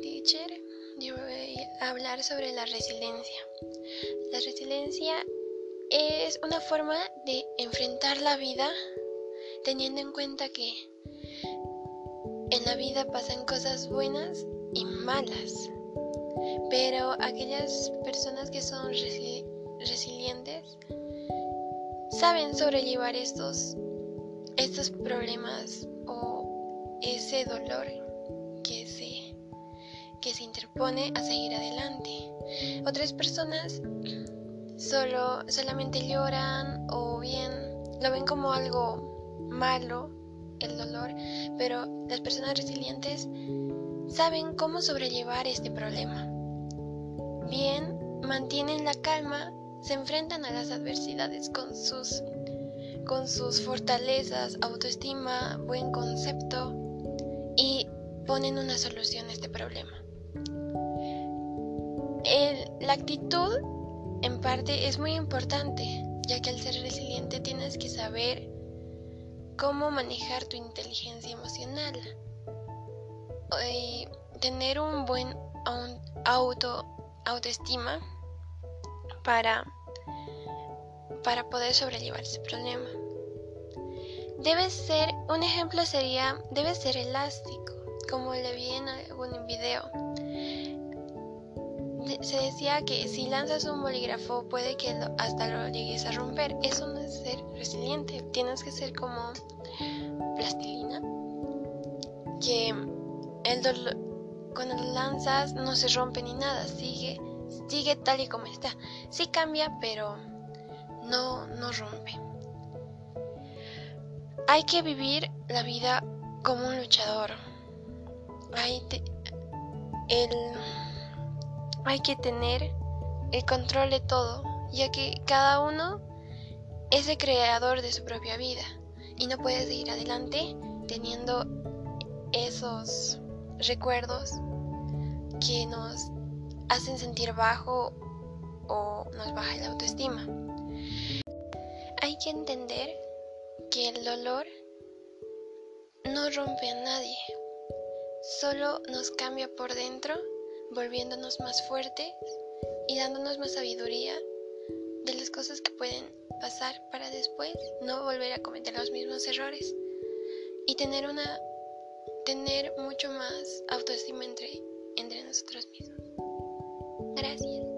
teacher. Yo voy a hablar sobre la resiliencia. La resiliencia es una forma de enfrentar la vida teniendo en cuenta que en la vida pasan cosas buenas y malas. Pero aquellas personas que son resilientes saben sobrellevar estos, estos problemas o ese dolor que se interpone a seguir adelante. Otras personas solo, solamente lloran o bien lo ven como algo malo, el dolor, pero las personas resilientes saben cómo sobrellevar este problema. Bien, mantienen la calma, se enfrentan a las adversidades con sus, con sus fortalezas, autoestima, buen concepto y ponen una solución a este problema. La actitud en parte es muy importante, ya que al ser resiliente tienes que saber cómo manejar tu inteligencia emocional y tener un buen auto autoestima para para poder sobrellevar ese problema. Debe ser, un ejemplo sería, debe ser elástico, como le vi en algún video. Se decía que si lanzas un bolígrafo puede que hasta lo llegues a romper. Eso no es ser resiliente. Tienes que ser como plastilina. Que el dolor, cuando lo lanzas no se rompe ni nada. Sigue, sigue tal y como está. Sí cambia, pero no, no rompe. Hay que vivir la vida como un luchador. Hay, el, hay que tener el control de todo, ya que cada uno es el creador de su propia vida y no puedes ir adelante teniendo esos recuerdos que nos hacen sentir bajo o nos baja la autoestima. Hay que entender que el dolor no rompe a nadie, solo nos cambia por dentro, volviéndonos más fuertes y dándonos más sabiduría de las cosas que pueden pasar para después no volver a cometer los mismos errores y tener una tener mucho más autoestima entre, entre nosotros mismos. Gracias.